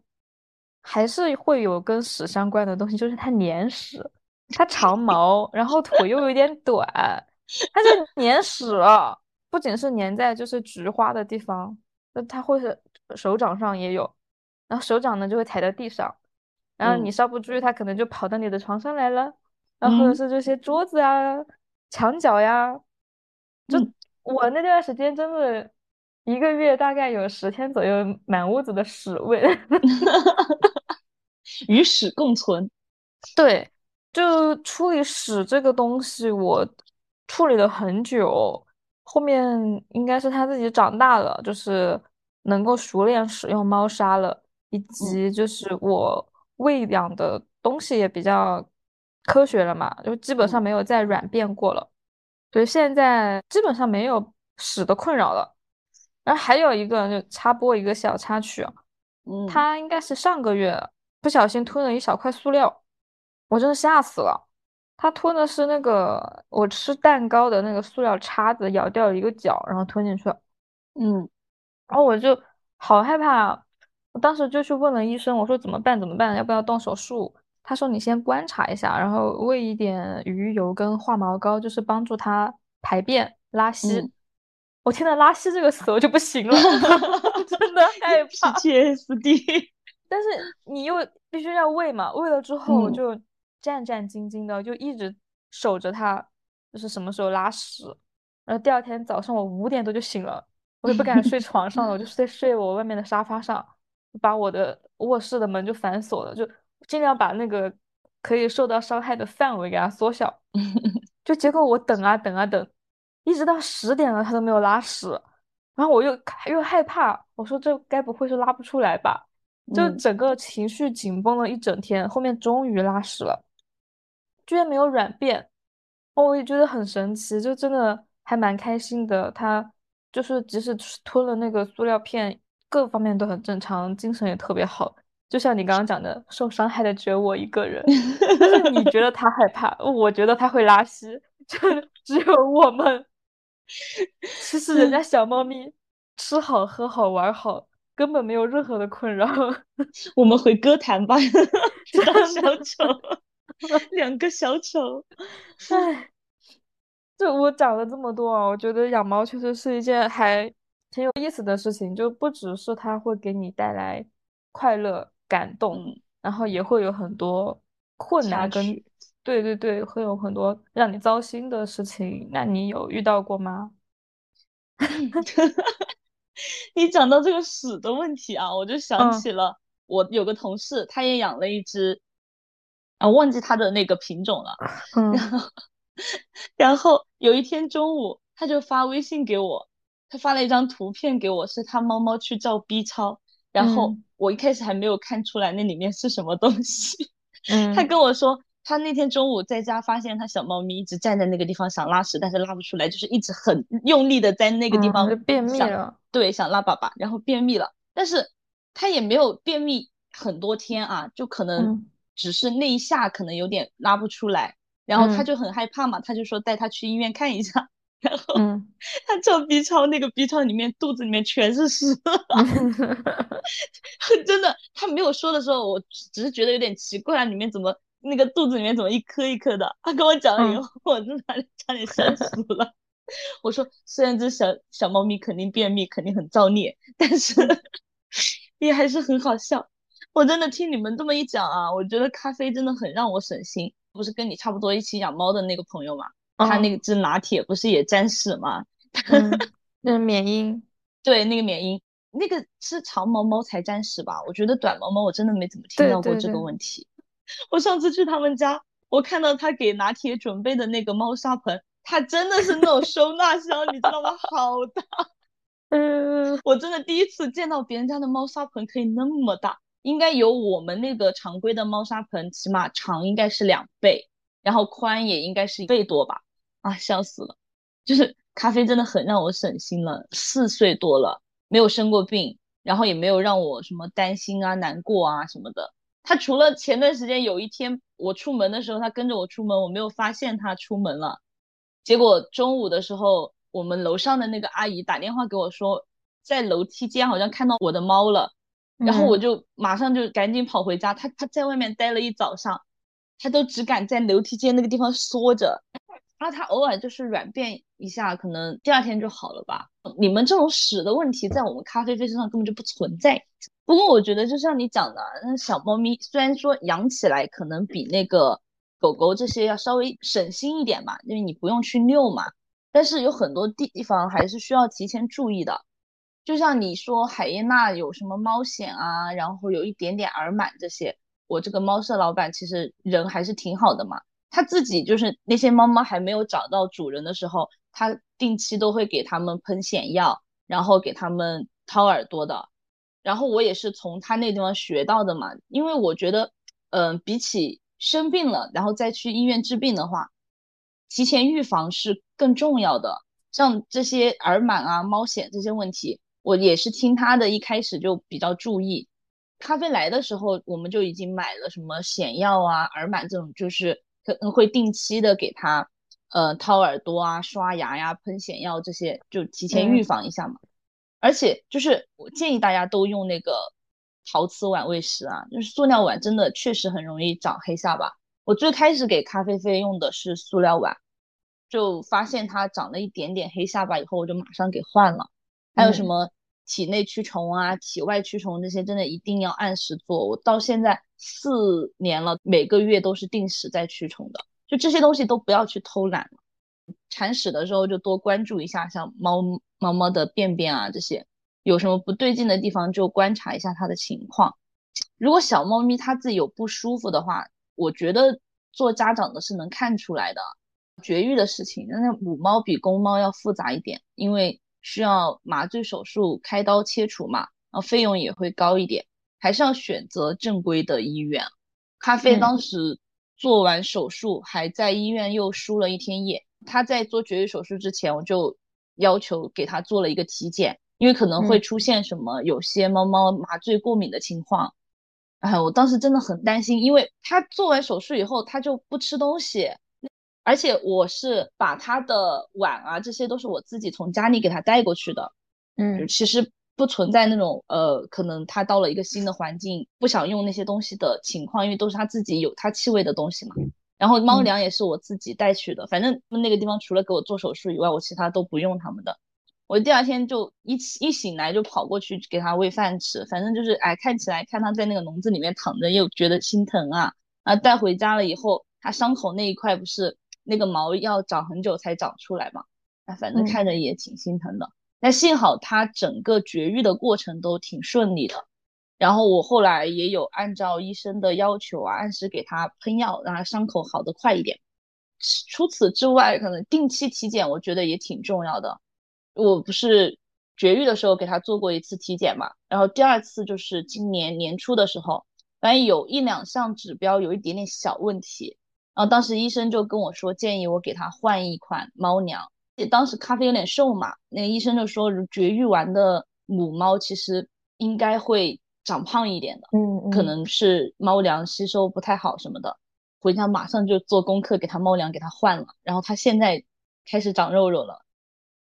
还是会有跟屎相关的东西，就是它粘屎。它长毛，然后腿又有点短，它就粘屎了，不仅是粘在就是菊花的地方，那它会是手掌上也有，然后手掌呢就会踩在地上，然后你稍不注意，它可能就跑到你的床上来了，然后或者是这些桌子啊、墙角呀，就我那段时间真的一个月大概有十天左右，满屋子的屎味 与屎共存，对。就处理屎这个东西，我处理了很久，后面应该是它自己长大了，就是能够熟练使用猫砂了，以及就是我喂养的东西也比较科学了嘛，就基本上没有再软便过了，所以现在基本上没有屎的困扰了。然后还有一个就插播一个小插曲，嗯，它应该是上个月不小心吞了一小块塑料。我真的吓死了，他吞的是那个我吃蛋糕的那个塑料叉子，咬掉了一个角，然后吞进去了。嗯，然后我就好害怕，我当时就去问了医生，我说怎么办？怎么办？要不要动手术？他说你先观察一下，然后喂一点鱼油跟化毛膏，就是帮助它排便拉稀。我听到拉稀这个词我就不行了，真的害怕。PTSD。但是你又必须要喂嘛，喂了之后就。战战兢兢的，就一直守着它，就是什么时候拉屎。然后第二天早上我五点多就醒了，我也不敢睡床上了，我就睡睡我外面的沙发上，把我的卧室的门就反锁了，就尽量把那个可以受到伤害的范围给它缩小。就结果我等啊等啊等，一直到十点了，它都没有拉屎。然后我又又害怕，我说这该不会是拉不出来吧？就整个情绪紧绷了一整天，后面终于拉屎了。居然没有软便，我也觉得很神奇，就真的还蛮开心的。他就是即使吞了那个塑料片，各方面都很正常，精神也特别好。就像你刚刚讲的，受伤害的只有我一个人。但是你觉得他害怕，我觉得他会拉稀，就 只有我们。其实人家小猫咪吃好喝好玩好，根本没有任何的困扰。我们回歌坛吧，当小丑。两个小丑，唉，就我讲了这么多啊，我觉得养猫确实是一件还挺有意思的事情，就不只是它会给你带来快乐、感动，然后也会有很多困难跟，对对对，会有很多让你糟心的事情。那你有遇到过吗？你讲到这个屎的问题啊，我就想起了我有个同事，他也养了一只。啊，忘记它的那个品种了。嗯，然后，然后有一天中午，他就发微信给我，他发了一张图片给我，是他猫猫去照 B 超。然后我一开始还没有看出来那里面是什么东西。嗯，他跟我说，他那天中午在家发现他小猫咪一直站在那个地方想拉屎，但是拉不出来，就是一直很用力的在那个地方便秘了。对，想拉粑粑，然后便秘了。但是他也没有便秘很多天啊，就可能。只是那一下可能有点拉不出来，然后他就很害怕嘛，他就说带他去医院看一下。然后 他照 B 超，那个 B 超里面肚子里面全是屎，真的。他没有说的时候，我只是觉得有点奇怪，里面怎么那个肚子里面怎么一颗一颗的？他跟我讲了以后，我真的差点笑死了。我说，虽然这小小猫咪肯定便秘，肯定很造孽，但是也还是很好笑。我真的听你们这么一讲啊，我觉得咖啡真的很让我省心。不是跟你差不多一起养猫的那个朋友嘛，他那只拿铁不是也沾屎吗？那是缅因，对，那个缅因，那个是长毛猫才沾屎吧？我觉得短毛猫我真的没怎么听到过这个问题。我上次去他们家，我看到他给拿铁准备的那个猫砂盆，它真的是那种收纳箱，你知道吗？好大。嗯，我真的第一次见到别人家的猫砂盆可以那么大。应该有我们那个常规的猫砂盆，起码长应该是两倍，然后宽也应该是一倍多吧？啊，笑死了！就是咖啡真的很让我省心了。四岁多了，没有生过病，然后也没有让我什么担心啊、难过啊什么的。他除了前段时间有一天我出门的时候，他跟着我出门，我没有发现他出门了。结果中午的时候，我们楼上的那个阿姨打电话给我说，在楼梯间好像看到我的猫了。然后我就马上就赶紧跑回家，他他在外面待了一早上，他都只敢在楼梯间那个地方缩着，然后它偶尔就是软便一下，可能第二天就好了吧。你们这种屎的问题，在我们咖啡啡身上根本就不存在。不过我觉得，就像你讲的，那小猫咪虽然说养起来可能比那个狗狗这些要稍微省心一点嘛，因为你不用去遛嘛。但是有很多地方还是需要提前注意的。就像你说海燕娜有什么猫癣啊，然后有一点点耳螨这些，我这个猫舍老板其实人还是挺好的嘛。他自己就是那些猫猫还没有找到主人的时候，他定期都会给他们喷癣药，然后给他们掏耳朵的。然后我也是从他那地方学到的嘛，因为我觉得，嗯，比起生病了然后再去医院治病的话，提前预防是更重要的。像这些耳螨啊、猫癣这些问题。我也是听他的，一开始就比较注意。咖啡来的时候，我们就已经买了什么癣药啊、耳螨这种，就是可能会定期的给他，呃，掏耳朵啊、刷牙呀、喷癣药这些，就提前预防一下嘛。而且就是我建议大家都用那个陶瓷碗喂食啊，就是塑料碗真的确实很容易长黑下巴。我最开始给咖啡啡用的是塑料碗，就发现它长了一点点黑下巴以后，我就马上给换了。还有什么？体内驱虫啊，体外驱虫这些真的一定要按时做。我到现在四年了，每个月都是定时在驱虫的。就这些东西都不要去偷懒了。铲屎的时候就多关注一下，像猫猫猫的便便啊这些，有什么不对劲的地方就观察一下它的情况。如果小猫咪它自己有不舒服的话，我觉得做家长的是能看出来的。绝育的事情，那母猫比公猫要复杂一点，因为。需要麻醉手术开刀切除嘛，然后费用也会高一点，还是要选择正规的医院。咖啡当时做完手术还在医院又输了一天液。他在做绝育手术之前，我就要求给他做了一个体检，因为可能会出现什么有些猫猫麻醉过敏的情况。哎，我当时真的很担心，因为他做完手术以后他就不吃东西。而且我是把他的碗啊，这些都是我自己从家里给他带过去的，嗯，其实不存在那种呃，可能他到了一个新的环境不想用那些东西的情况，因为都是他自己有他气味的东西嘛。然后猫粮也是我自己带去的，反正那个地方除了给我做手术以外，我其他都不用他们的。我第二天就一起一醒来就跑过去给他喂饭吃，反正就是哎，看起来看他在那个笼子里面躺着又觉得心疼啊啊，带回家了以后，他伤口那一块不是。那个毛要长很久才长出来嘛，那反正看着也挺心疼的。但幸好它整个绝育的过程都挺顺利的，然后我后来也有按照医生的要求啊，按时给它喷药，让它伤口好的快一点。除此之外，可能定期体检我觉得也挺重要的。我不是绝育的时候给它做过一次体检嘛，然后第二次就是今年年初的时候，反正有一两项指标有一点点小问题。然后当时医生就跟我说，建议我给他换一款猫粮。当时咖啡有点瘦嘛，那个医生就说，绝育完的母猫其实应该会长胖一点的，嗯，可能是猫粮吸收不太好什么的。回家马上就做功课，给他猫粮给他换了。然后他现在开始长肉肉了，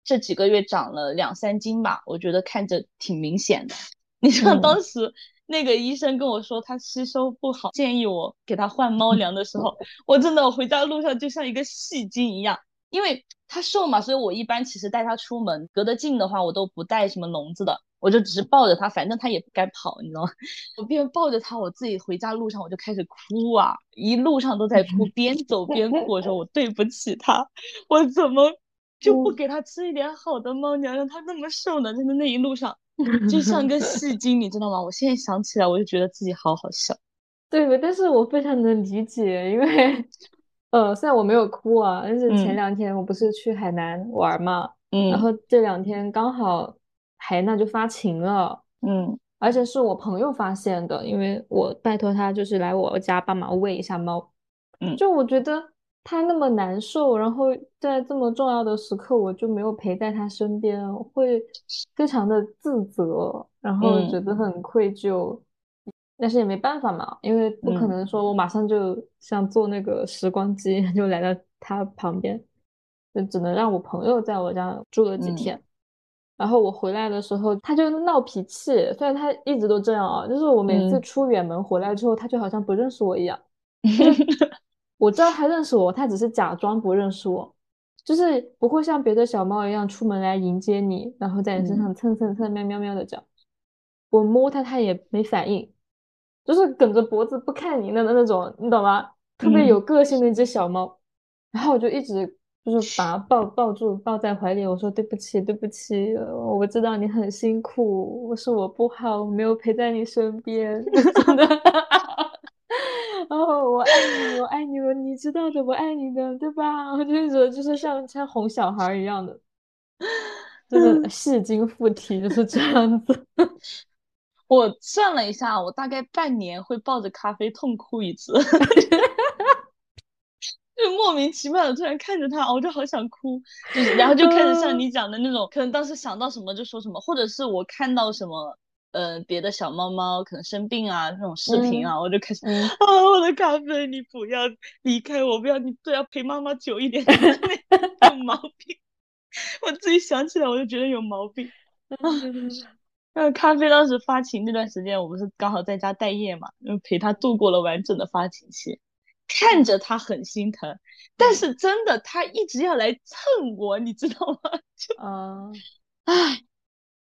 这几个月长了两三斤吧，我觉得看着挺明显的。你像当时。那个医生跟我说他吸收不好，建议我给他换猫粮的时候，我真的我回家路上就像一个戏精一样，因为他瘦嘛，所以我一般其实带他出门隔得近的话，我都不带什么笼子的，我就只是抱着它，反正它也不敢跑，你知道吗？我边抱着它，我自己回家路上我就开始哭啊，一路上都在哭，边走边哭，我说我对不起它，我怎么就不给它吃一点好的猫粮，让它那么瘦呢？真的那一路上。就像个 戏精，你知道吗？我现在想起来，我就觉得自己好好笑。对，但是我非常能理解，因为，呃，虽然我没有哭啊，但是前两天我不是去海南玩嘛，嗯，然后这两天刚好海娜就发情了，嗯，而且是我朋友发现的，因为我拜托他就是来我家帮忙喂一下猫，嗯，就我觉得。他那么难受，然后在这么重要的时刻，我就没有陪在他身边，会非常的自责，然后觉得很愧疚。但是也没办法嘛，因为不可能说我马上就像坐那个时光机 就来到他旁边，就只能让我朋友在我家住了几天。然后我回来的时候，他就闹脾气，虽然他一直都这样啊，就是我每次出远门回来之后，他就好像不认识我一样。我知道它认识我，它只是假装不认识我，就是不会像别的小猫一样出门来迎接你，然后在你身上蹭蹭蹭、喵喵喵的叫。我摸它，它也没反应，就是梗着脖子不看你的那种，你懂吗？特别有个性的一只小猫。然后我就一直。就是把它抱抱住，抱在怀里。我说对不起，对不起，我知道你很辛苦，我是我不好，我没有陪在你身边。真的。然后我爱你，我爱你，我你知道的，我爱你的，对吧？我就是觉就是像像哄小孩一样的，就是戏精附体，就是这样子。我算了一下，我大概半年会抱着咖啡痛哭一次。就莫名其妙的突然看着他，我就好想哭，就是然后就开始像你讲的那种，可能当时想到什么就说什么，或者是我看到什么，呃，别的小猫猫可能生病啊，那种视频啊，我就开始啊，我的咖啡，你不要离开我，不要你都要陪妈妈久一点，有 毛病，我自己想起来我就觉得有毛病。那咖啡当时发情那段时间，我不是刚好在家待业嘛，就陪他度过了完整的发情期。看着他很心疼，但是真的他一直要来蹭我，你知道吗？就啊，唉，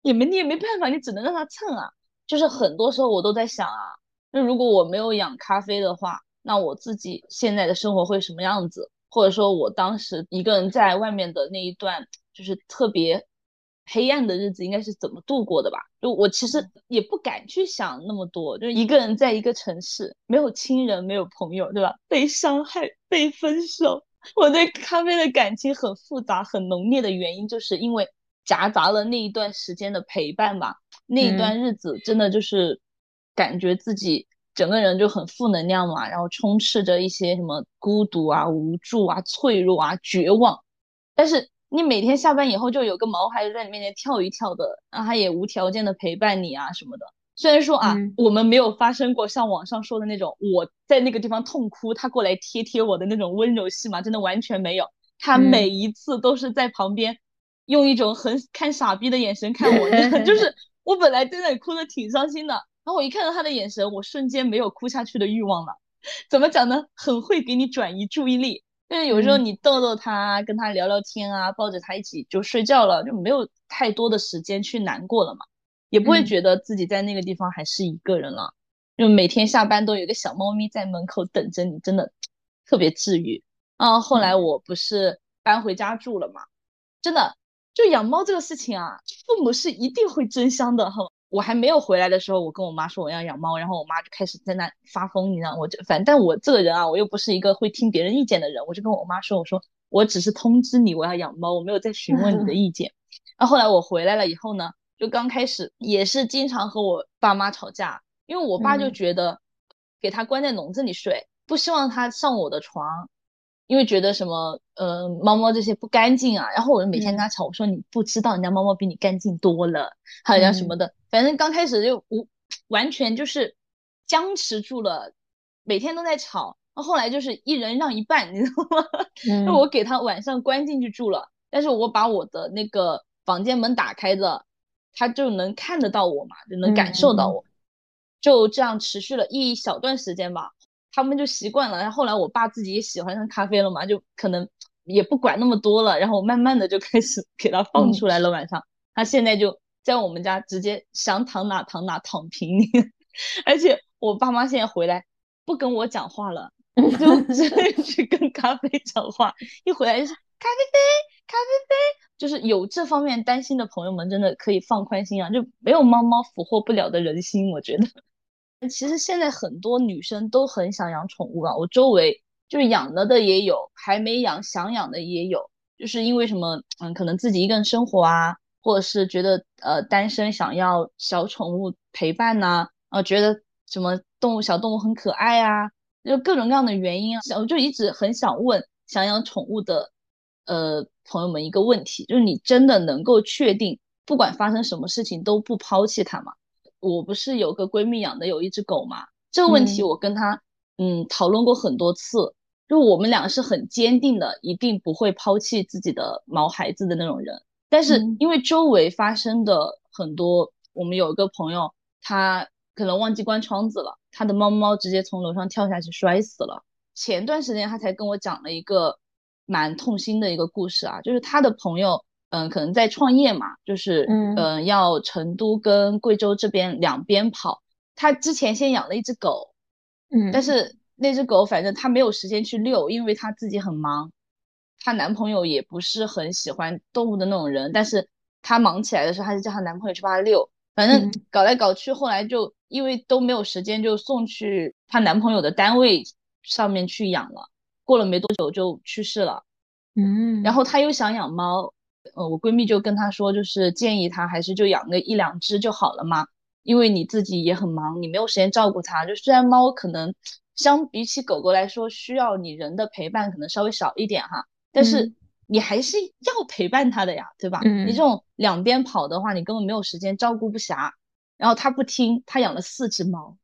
也没你也没办法，你只能让他蹭啊。就是很多时候我都在想啊，那如果我没有养咖啡的话，那我自己现在的生活会什么样子？或者说我当时一个人在外面的那一段，就是特别。黑暗的日子应该是怎么度过的吧？就我其实也不敢去想那么多，就一个人在一个城市，没有亲人，没有朋友，对吧？被伤害，被分手，我对咖啡的感情很复杂、很浓烈的原因，就是因为夹杂了那一段时间的陪伴吧。那一段日子真的就是感觉自己整个人就很负能量嘛，然后充斥着一些什么孤独啊、无助啊、脆弱啊、绝望，但是。你每天下班以后就有个毛孩子在你面前跳一跳的，然后他也无条件的陪伴你啊什么的。虽然说啊，我们没有发生过像网上说的那种我在那个地方痛哭，他过来贴贴我的那种温柔戏嘛，真的完全没有。他每一次都是在旁边用一种很看傻逼的眼神看我，就是 我本来在那里哭的挺伤心的，然后我一看到他的眼神，我瞬间没有哭下去的欲望了。怎么讲呢？很会给你转移注意力。就是有时候你逗逗他，跟他聊聊天啊，抱着他一起就睡觉了，就没有太多的时间去难过了嘛，也不会觉得自己在那个地方还是一个人了。就每天下班都有个小猫咪在门口等着你，真的特别治愈啊。后来我不是搬回家住了嘛，真的就养猫这个事情啊，父母是一定会争相的哈。我还没有回来的时候，我跟我妈说我要养猫，然后我妈就开始在那发疯，你知道，我就反正我这个人啊，我又不是一个会听别人意见的人，我就跟我妈说，我说我只是通知你我要养猫，我没有在询问你的意见。然后后来我回来了以后呢，就刚开始也是经常和我爸妈吵架，因为我爸就觉得给他关在笼子里睡，不希望他上我的床。因为觉得什么，呃，猫猫这些不干净啊，然后我就每天跟他吵，我说你不知道人家猫猫比你干净多了，还有什么的，反正刚开始就无完全就是僵持住了，每天都在吵，然后后来就是一人让一半，你知道吗？那我给他晚上关进去住了，但是我把我的那个房间门打开的，他就能看得到我嘛，就能感受到我，就这样持续了一小段时间吧。他们就习惯了，然后后来我爸自己也喜欢上咖啡了嘛，就可能也不管那么多了，然后慢慢的就开始 给他放出来了。晚上他现在就在我们家直接想躺哪躺哪躺平，而且我爸妈现在回来不跟我讲话了，就直接 去跟咖啡讲话，一回来就是咖啡杯咖啡杯，就是有这方面担心的朋友们真的可以放宽心啊，就没有猫猫俘获不了的人心，我觉得。其实现在很多女生都很想养宠物啊，我周围就是养了的也有，还没养想养的也有，就是因为什么，嗯，可能自己一个人生活啊，或者是觉得呃单身想要小宠物陪伴呐，啊，觉得什么动物小动物很可爱啊，就各种各样的原因啊，我就一直很想问想养宠物的呃朋友们一个问题，就是你真的能够确定不管发生什么事情都不抛弃它吗？我不是有个闺蜜养的有一只狗嘛？这个问题我跟她嗯讨论过很多次，就我们俩是很坚定的，一定不会抛弃自己的毛孩子的那种人。但是因为周围发生的很多，我们有一个朋友，他可能忘记关窗子了，他的猫猫直接从楼上跳下去摔死了。前段时间他才跟我讲了一个蛮痛心的一个故事啊，就是他的朋友，嗯，可能在创业嘛，就是嗯，要成都跟贵州这边两边跑。他之前先养了一只狗，嗯，但是那只狗反正他没有时间去遛，因为他自己很忙。她男朋友也不是很喜欢动物的那种人，但是她忙起来的时候，她就叫她男朋友去帮她遛。反正搞来搞去，后来就因为都没有时间，就送去她男朋友的单位上面去养了。过了没多久就去世了。嗯，然后她又想养猫，呃，我闺蜜就跟她说，就是建议她还是就养个一两只就好了嘛，因为你自己也很忙，你没有时间照顾它。就虽然猫可能相比起狗狗来说，需要你人的陪伴可能稍微少一点哈，但是。你还是要陪伴它的呀，对吧？你这种两边跑的话，你根本没有时间照顾不暇。然后他不听，他养了四只猫，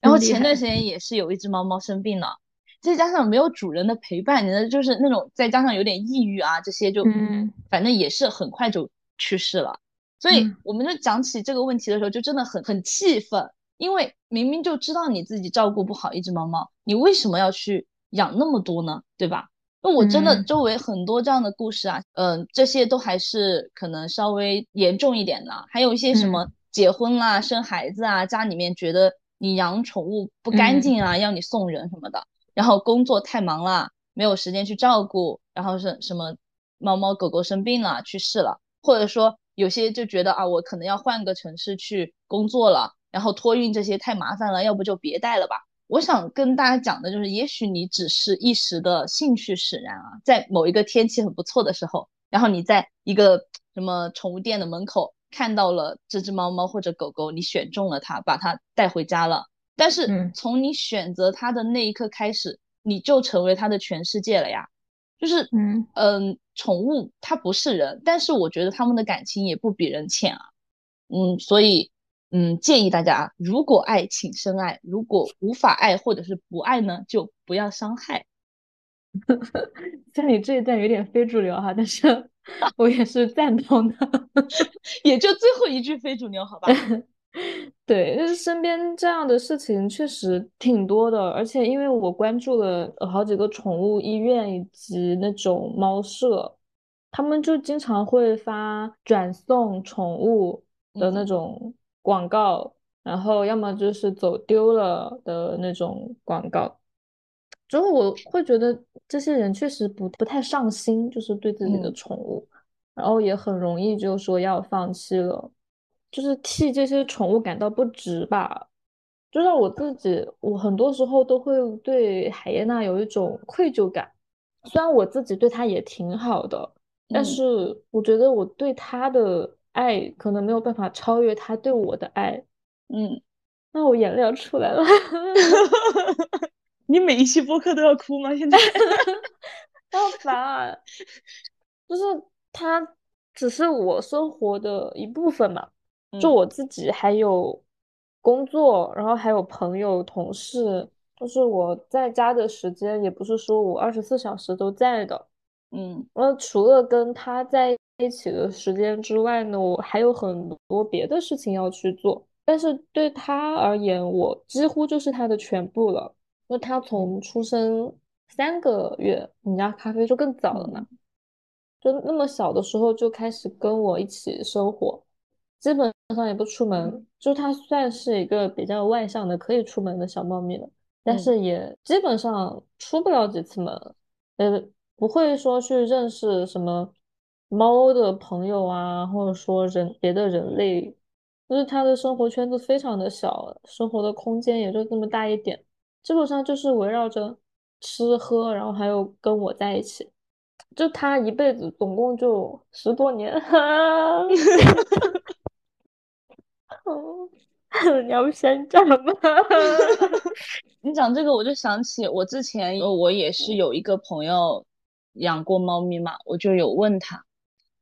然后前段时间也是有一只猫猫生病了，再加上没有主人的陪伴，你的就是那种再加上有点抑郁啊，这些就嗯。反正也是很快就去世了。所以我们就讲起这个问题的时候，就真的很很气愤，因为明明就知道你自己照顾不好一只猫猫，你为什么要去养那么多呢？对吧？那我真的周围很多这样的故事啊，嗯，这些都还是可能稍微严重一点的，还有一些什么结婚啦、生孩子啊，家里面觉得你养宠物不干净啊，要你送人什么的，然后工作太忙了，没有时间去照顾，然后是什么猫猫狗狗生病了去世了，或者说有些就觉得啊，我可能要换个城市去工作了，然后托运这些太麻烦了，要不就别带了吧。我想跟大家讲的就是，也许你只是一时的兴趣使然啊，在某一个天气很不错的时候，然后你在一个什么宠物店的门口看到了这只猫猫或者狗狗，你选中了它，把它带回家了。但是从你选择它的那一刻开始，你就成为它的全世界了呀。就是嗯嗯，宠物它不是人，但是我觉得他们的感情也不比人浅啊。嗯，所以。嗯，建议大家，如果爱，请深爱；如果无法爱或者是不爱呢，就不要伤害。像你这一段有点非主流哈，但是 我也是赞同的。也就最后一句非主流，好吧？对，就是身边这样的事情确实挺多的，而且因为我关注了好几个宠物医院以及那种猫舍，他们就经常会发转送宠物的那种。广告，然后要么就是走丢了的那种广告，之后我会觉得这些人确实不不太上心，就是对自己的宠物，然后也很容易就说要放弃了，就是替这些宠物感到不值吧。就让我自己，我很多时候都会对海耶娜有一种愧疚感，虽然我自己对它也挺好的，但是我觉得我对它的。爱可能没有办法超越她对我的爱，嗯，那我眼泪要出来了。你每一期播客都要哭吗？现在 好烦啊！就是他只是我生活的一部分嘛，就我自己还有工作，然后还有朋友、同事，就是我在家的时间也不是说我二十四小时都在的，嗯，那除了跟他在。一起的时间之外呢，我还有很多别的事情要去做。但是对他而言，我几乎就是他的全部了。那他从出生三个月，你家咖啡就更早了嘛？就那么小的时候就开始跟我一起生活，基本上也不出门。就它算是一个比较外向的，可以出门的小猫咪了，但是也基本上出不了几次门。呃，不会说去认识什么。猫的朋友啊，或者说人别的人类，就是它的生活圈子非常的小，生活的空间也就这么大一点，基本上就是围绕着吃喝，然后还有跟我在一起，就它一辈子总共就十多年。你要先讲吗？你讲这个我就想起我之前我也是有一个朋友养过猫咪嘛，我就有问他。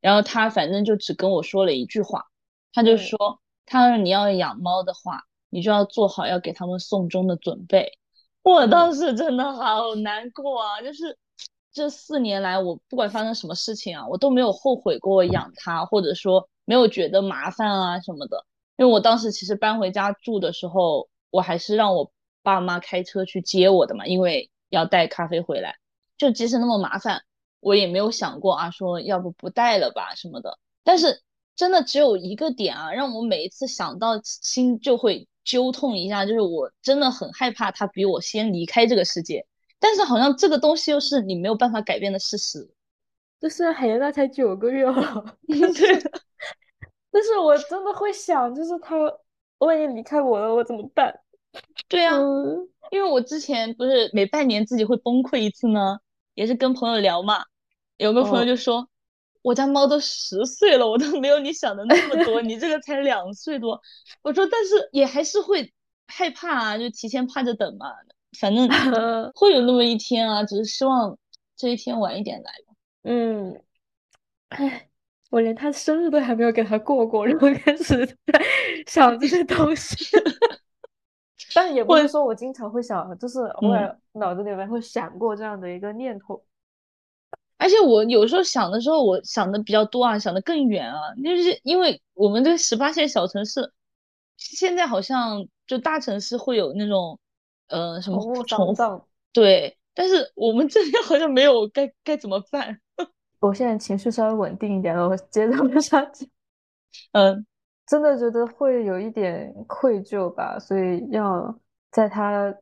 然后他反正就只跟我说了一句话，他就说：“他说你要养猫的话，你就要做好要给他们送终的准备。”我当时真的好难过啊！就是这四年来，我不管发生什么事情啊，我都没有后悔过养它，或者说没有觉得麻烦啊什么的。因为我当时其实搬回家住的时候，我还是让我爸妈开车去接我的嘛，因为要带咖啡回来，就即使那么麻烦，我也没有想过啊，说要不不带了吧什么的。但是真的只有一个点啊，让我每一次想到心就会揪痛一下，就是我真的很害怕他比我先离开这个世界。但是好像这个东西又是你没有办法改变的事实。就是海燕娜才九个月了，对。但是我真的会想，就是他万一离开我了，我怎么办？对呀，因为我之前不是每半年自己会崩溃一次呢，也是跟朋友聊嘛。有个朋友就说，我家猫都十岁了，我都没有你想的那么多，你这个才两岁多。我说，但是也还是会害怕啊，就提前趴着等嘛。反正 会有那么一天啊，只是希望这一天晚一点来吧。嗯，唉。我连他生日都还没有给他过过，然后开始在想这些东西。但也不是说我经常会想，就是偶尔脑子里面会闪过这样的一个念头。而且我有时候想的时候，我想的比较多啊，想的更远啊。就是因为我们这个十八线小城市，现在好像就大城市会有那种呃什么宠物，对，但是我们这边好像没有，该该怎么办？我现在情绪稍微稳定一点了，我接着往下讲。嗯，真的觉得会有一点愧疚吧，所以要在他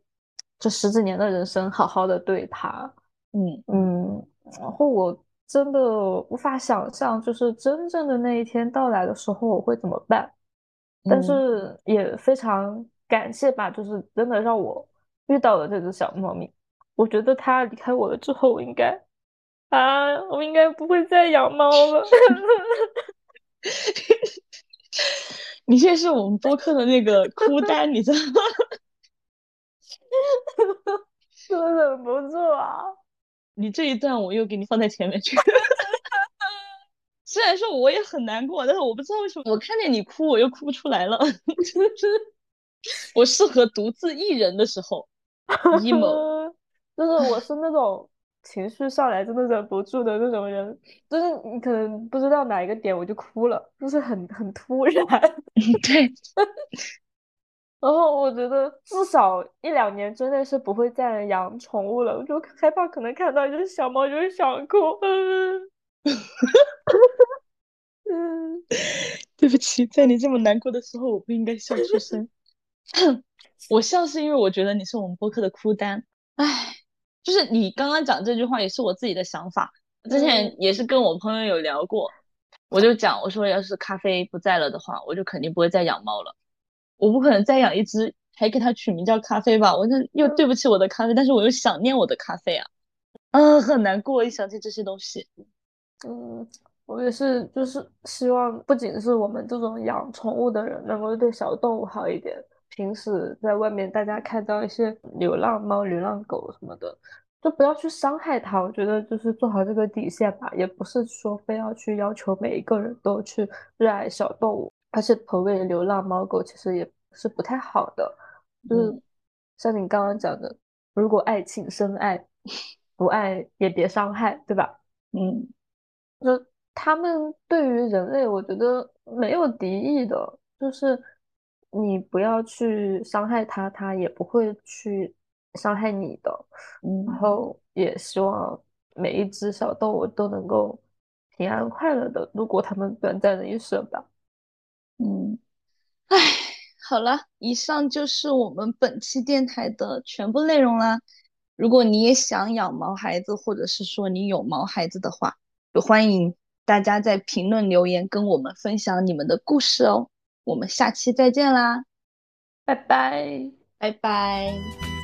这十几年的人生好好的对他。嗯嗯，然后我真的无法想象，就是真正的那一天到来的时候我会怎么办。但是也非常感谢吧，就是真的让我遇到了这只小猫咪。我觉得它离开我了之后，我应该。啊，我应该不会再养猫了。你现在是我们播客的那个哭单，你知道吗？我忍不住啊！你这一段我又给你放在前面去。虽然说我也很难过，但是我不知道为什么我看见你哭，我又哭不出来了。我适合独自一人的时候 emo，就是我是那种。情绪上来真的忍不住的那种人，就是你可能不知道哪一个点我就哭了，就是很很突然。对。然后我觉得至少一两年之内是不会再养宠物了，我就害怕可能看到一只小猫就会想哭。嗯。嗯。对不起，在你这么难过的时候，我不应该笑出声。我笑是因为我觉得你是我们播客的哭单。唉。就是你刚刚讲这句话，也是我自己的想法。之前也是跟我朋友有聊过，我就讲，我说要是咖啡不在了的话，我就肯定不会再养猫了。我不可能再养一只，还给它取名叫咖啡吧？我就又对不起我的咖啡，但是我又想念我的咖啡啊，嗯，很难过，一想起这些东西。嗯，我也是，就是希望不仅是我们这种养宠物的人能够对小动物好一点。平时在外面，大家看到一些流浪猫、流浪狗什么的，就不要去伤害它。我觉得就是做好这个底线吧，也不是说非要去要求每一个人都去热爱小动物，而且投喂流浪猫狗其实也是不太好的。就是像你刚刚讲的，如果爱请深爱，不爱也别伤害，对吧？嗯，就他们对于人类，我觉得没有敌意的，就是。你不要去伤害它，它也不会去伤害你的。然后也希望每一只小动物都能够平安快乐的度过他们短暂的一生吧。嗯，唉，好了，以上就是我们本期电台的全部内容啦。如果你也想养毛孩子，或者是说你有毛孩子的话，就欢迎大家在评论留言跟我们分享你们的故事哦。我们下期再见啦，拜拜，拜拜。